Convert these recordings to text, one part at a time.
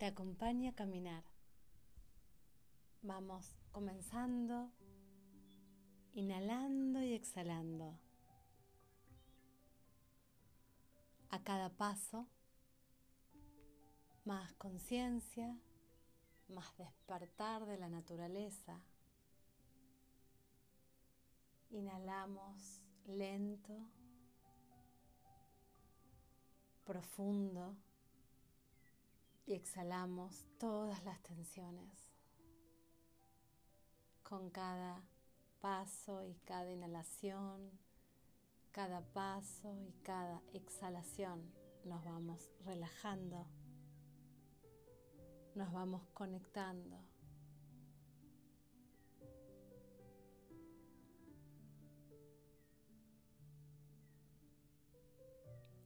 te acompaña a caminar. Vamos comenzando, inhalando y exhalando. A cada paso, más conciencia, más despertar de la naturaleza. Inhalamos lento, profundo y exhalamos todas las tensiones. Con cada paso y cada inhalación, cada paso y cada exhalación nos vamos relajando, nos vamos conectando.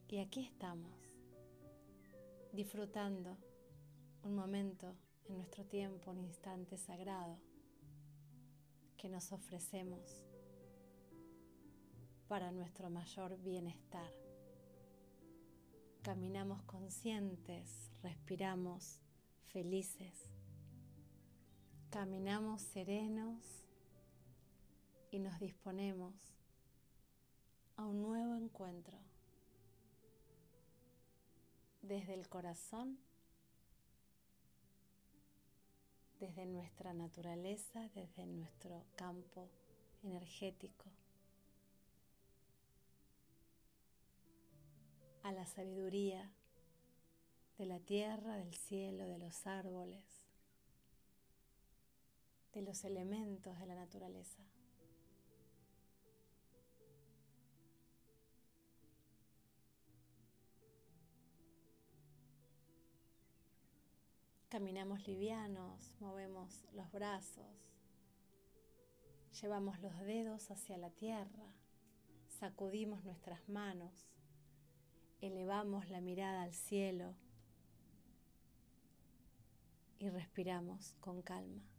Y aquí estamos, disfrutando un momento en nuestro tiempo, un instante sagrado que nos ofrecemos para nuestro mayor bienestar. Caminamos conscientes, respiramos felices, caminamos serenos y nos disponemos a un nuevo encuentro desde el corazón, desde nuestra naturaleza, desde nuestro campo energético, a la sabiduría de la tierra, del cielo, de los árboles, de los elementos de la naturaleza. Caminamos livianos, movemos los brazos, llevamos los dedos hacia la tierra, sacudimos nuestras manos, elevamos la mirada al cielo y respiramos con calma.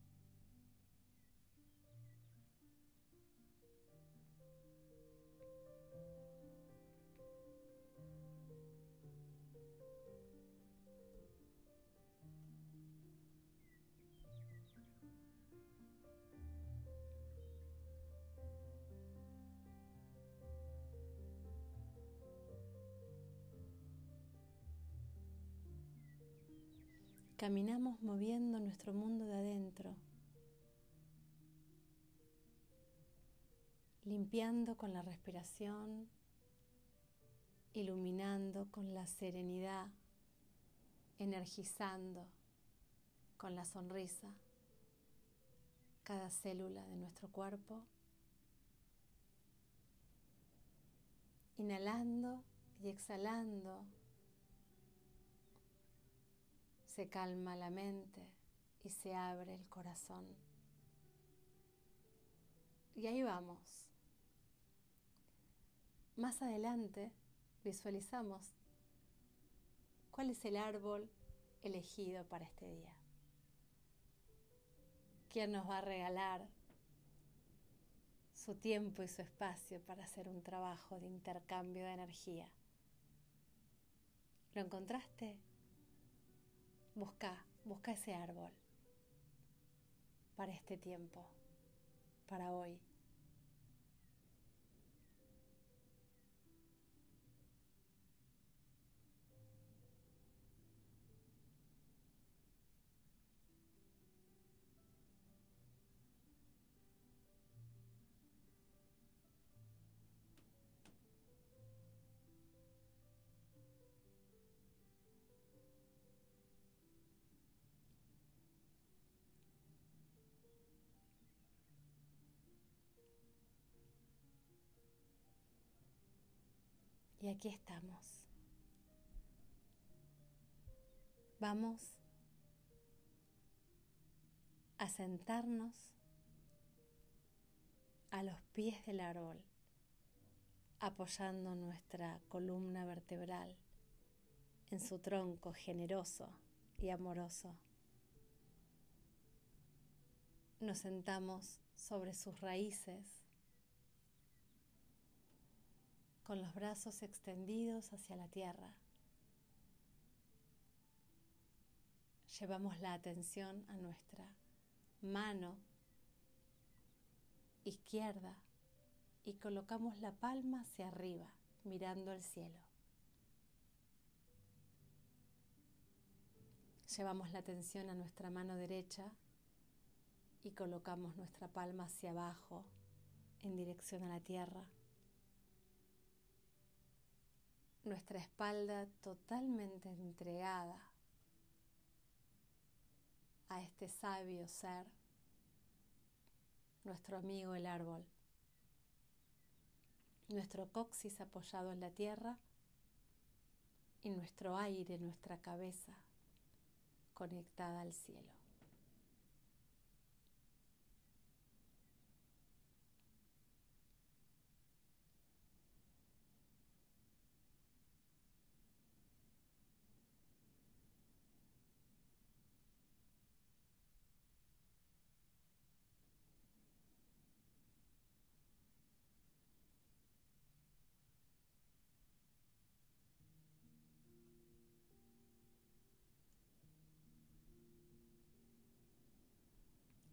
Caminamos moviendo nuestro mundo de adentro, limpiando con la respiración, iluminando con la serenidad, energizando con la sonrisa cada célula de nuestro cuerpo, inhalando y exhalando se calma la mente y se abre el corazón. Y ahí vamos. Más adelante visualizamos cuál es el árbol elegido para este día. ¿Quién nos va a regalar su tiempo y su espacio para hacer un trabajo de intercambio de energía? ¿Lo encontraste? Busca, busca ese árbol para este tiempo, para hoy. Y aquí estamos. Vamos a sentarnos a los pies del árbol, apoyando nuestra columna vertebral en su tronco generoso y amoroso. Nos sentamos sobre sus raíces con los brazos extendidos hacia la tierra, Llevamos la atención a nuestra mano izquierda y colocamos la palma hacia arriba, mirando al cielo. Llevamos la atención a nuestra mano derecha y colocamos nuestra palma hacia abajo, en dirección a la tierra. Nuestra espalda totalmente entregada a este sabio ser, nuestro amigo el árbol. Nuestro coxis apoyado en la tierra y nuestro aire, nuestra cabeza conectada al cielo.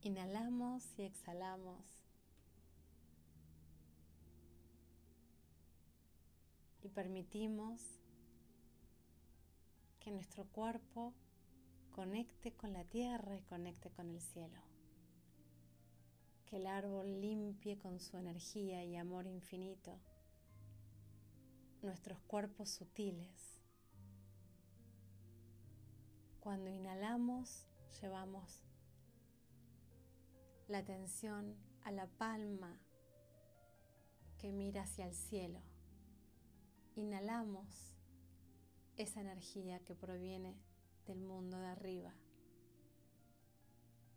Inhalamos y exhalamos. Y permitimos que nuestro cuerpo conecte con la tierra y conecte con el cielo. Que el árbol limpie con su energía y amor infinito nuestros cuerpos sutiles. Cuando inhalamos, llevamos la atención a la palma que mira hacia el cielo. Inhalamos esa energía que proviene del mundo de arriba.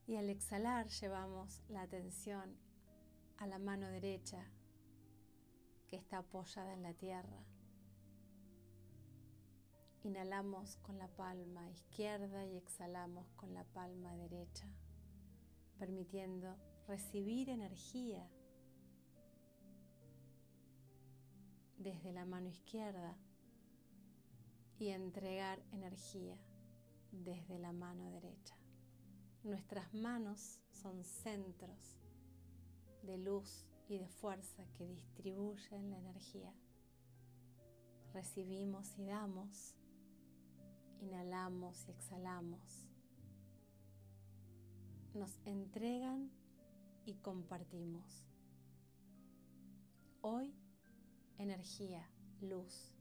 Y al exhalar llevamos la atención a la mano derecha que está apoyada en la tierra. Inhalamos con la palma izquierda y exhalamos con la palma derecha permitiendo recibir energía desde la mano izquierda y entregar energía desde la mano derecha. Nuestras manos son centros de luz y de fuerza que distribuyen la energía. Recibimos y damos, inhalamos y exhalamos nos entregan y compartimos. Hoy, energía, luz,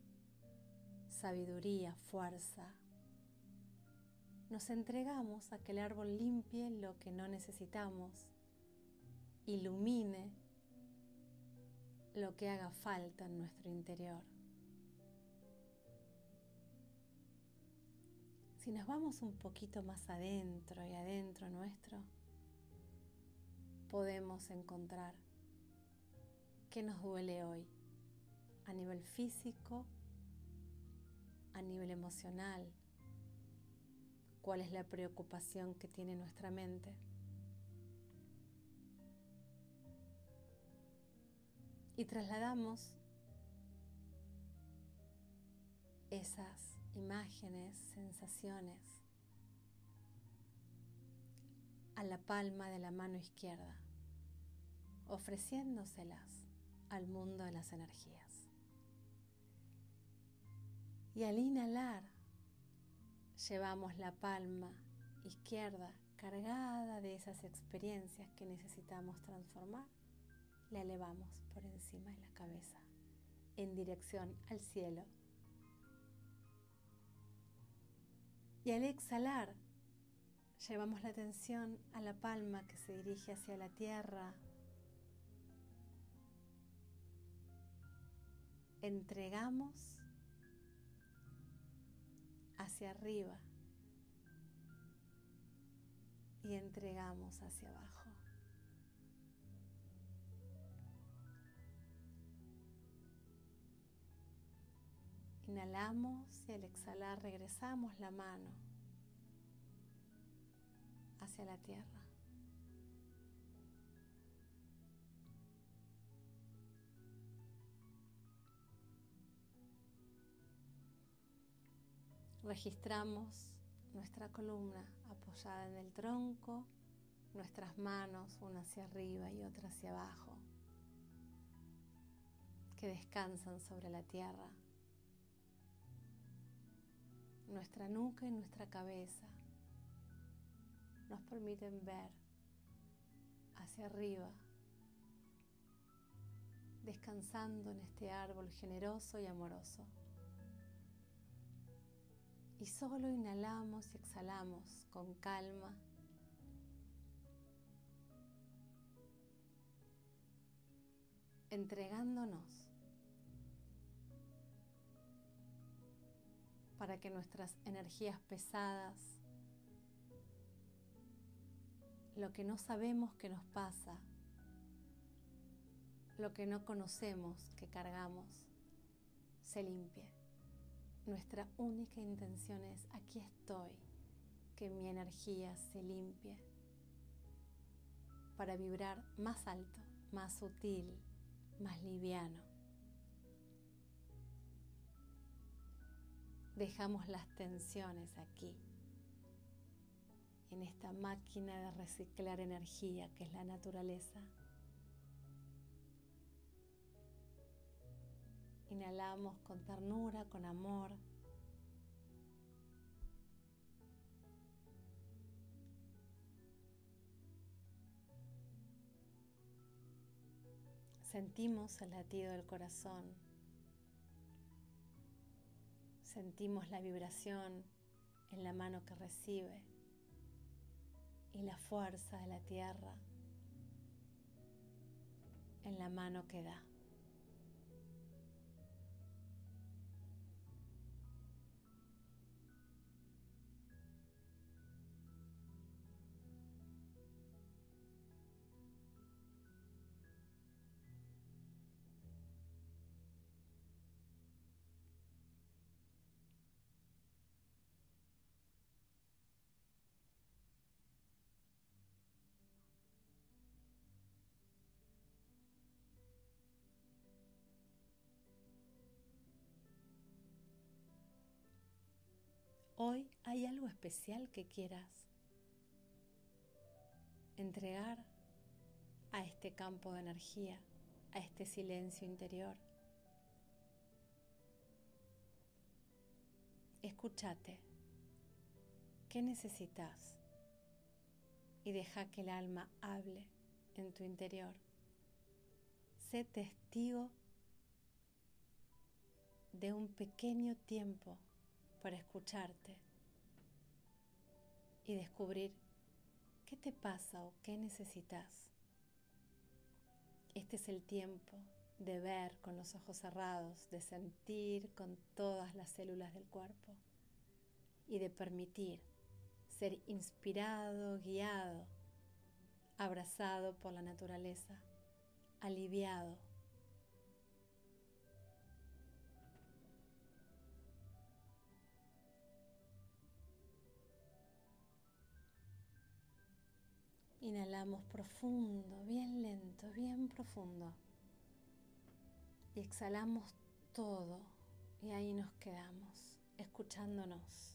sabiduría, fuerza. Nos entregamos a que el árbol limpie lo que no necesitamos, ilumine lo que haga falta en nuestro interior. Si nos vamos un poquito más adentro y adentro nuestro, podemos encontrar qué nos duele hoy a nivel físico, a nivel emocional, cuál es la preocupación que tiene nuestra mente. Y trasladamos esas imágenes, sensaciones a la palma de la mano izquierda, ofreciéndoselas al mundo de las energías. Y al inhalar, llevamos la palma izquierda cargada de esas experiencias que necesitamos transformar, la elevamos por encima de la cabeza en dirección al cielo Y al exhalar, llevamos la atención a la palma que se dirige hacia la tierra. Entregamos hacia arriba y entregamos hacia abajo. Inhalamos y al exhalar regresamos la mano hacia la tierra. Registramos nuestra columna apoyada en el tronco, nuestras manos una hacia arriba y otra hacia abajo, que descansan sobre la tierra, nuestra nuca y nuestra cabeza nos permiten ver hacia arriba, descansando en este árbol generoso y amoroso. Y solo inhalamos y exhalamos con calma. entregándonos para que nuestras energías pesadas, lo que no sabemos que nos pasa, lo que no conocemos que cargamos, se limpie. Nuestra única intención es, aquí estoy, que mi energía se limpie para vibrar más alto, más sutil, más liviano. Dejamos las tensiones aquí, en esta máquina de reciclar energía que es la naturaleza. Inhalamos con ternura, con amor. Sentimos el latido del corazón. Sentimos la vibración en la mano que recibe y la fuerza de la tierra en la mano que da. Hoy hay algo especial que quieras entregar a este campo de energía, a este silencio interior. Escúchate. ¿Qué necesitas? Y deja que el alma hable en tu interior. Sé testigo de un pequeño tiempo para escucharte y descubrir qué te pasa o qué necesitas. Este es el tiempo de ver con los ojos cerrados, de sentir con todas las células del cuerpo y de permitir ser inspirado, guiado, abrazado por la naturaleza, aliviado Inhalamos profundo, bien lento, bien profundo. Y exhalamos todo y ahí nos quedamos, escuchándonos.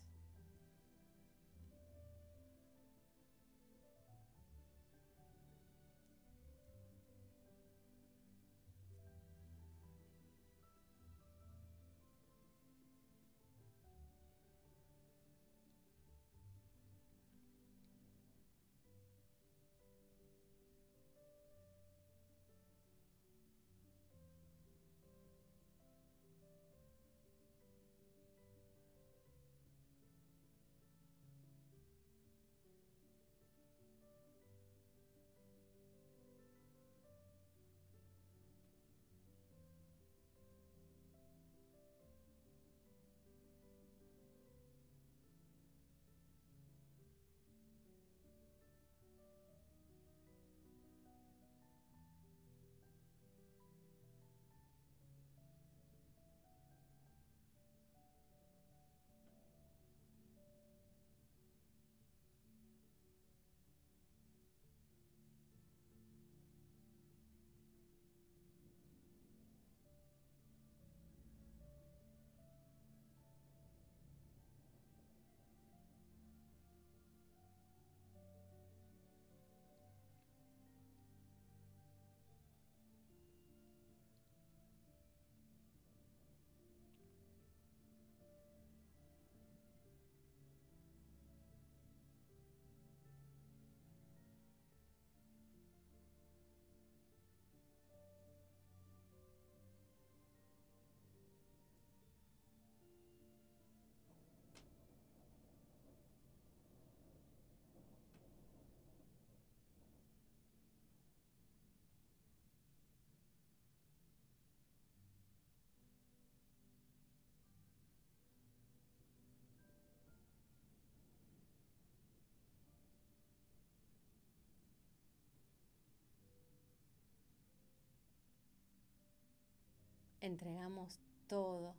Entregamos todo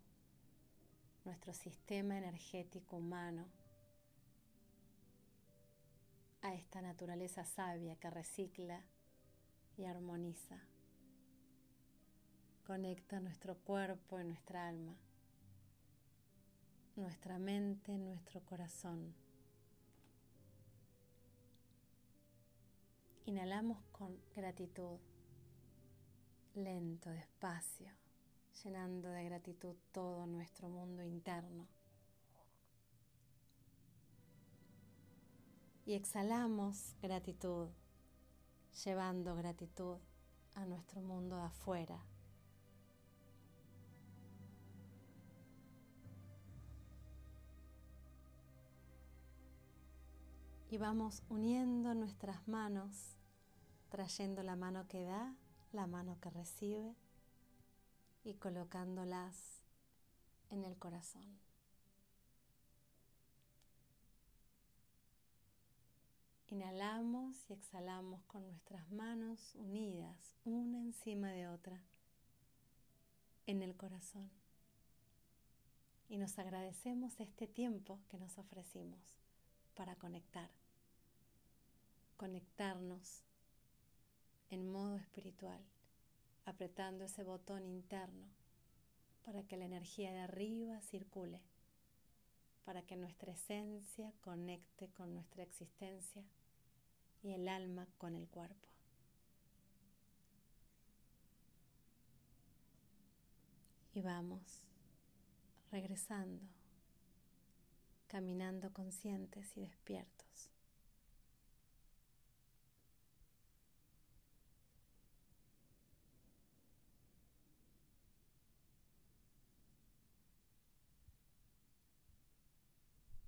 nuestro sistema energético humano a esta naturaleza sabia que recicla y armoniza. Conecta nuestro cuerpo y nuestra alma, nuestra mente, nuestro corazón. Inhalamos con gratitud, lento, despacio, llenando de gratitud todo nuestro mundo interno. Y exhalamos gratitud, llevando gratitud a nuestro mundo de afuera. Y vamos uniendo nuestras manos, trayendo la mano que da, la mano que recibe y colocándolas en el corazón. Inhalamos y exhalamos con nuestras manos unidas, una encima de otra, en el corazón. Y nos agradecemos este tiempo que nos ofrecimos para conectar, conectarnos en modo espiritual, apretando ese botón interno para que la energía de arriba circule, para que nuestra esencia conecte con nuestra existencia y el alma con el cuerpo. Y vamos regresando, caminando conscientes y despiertos.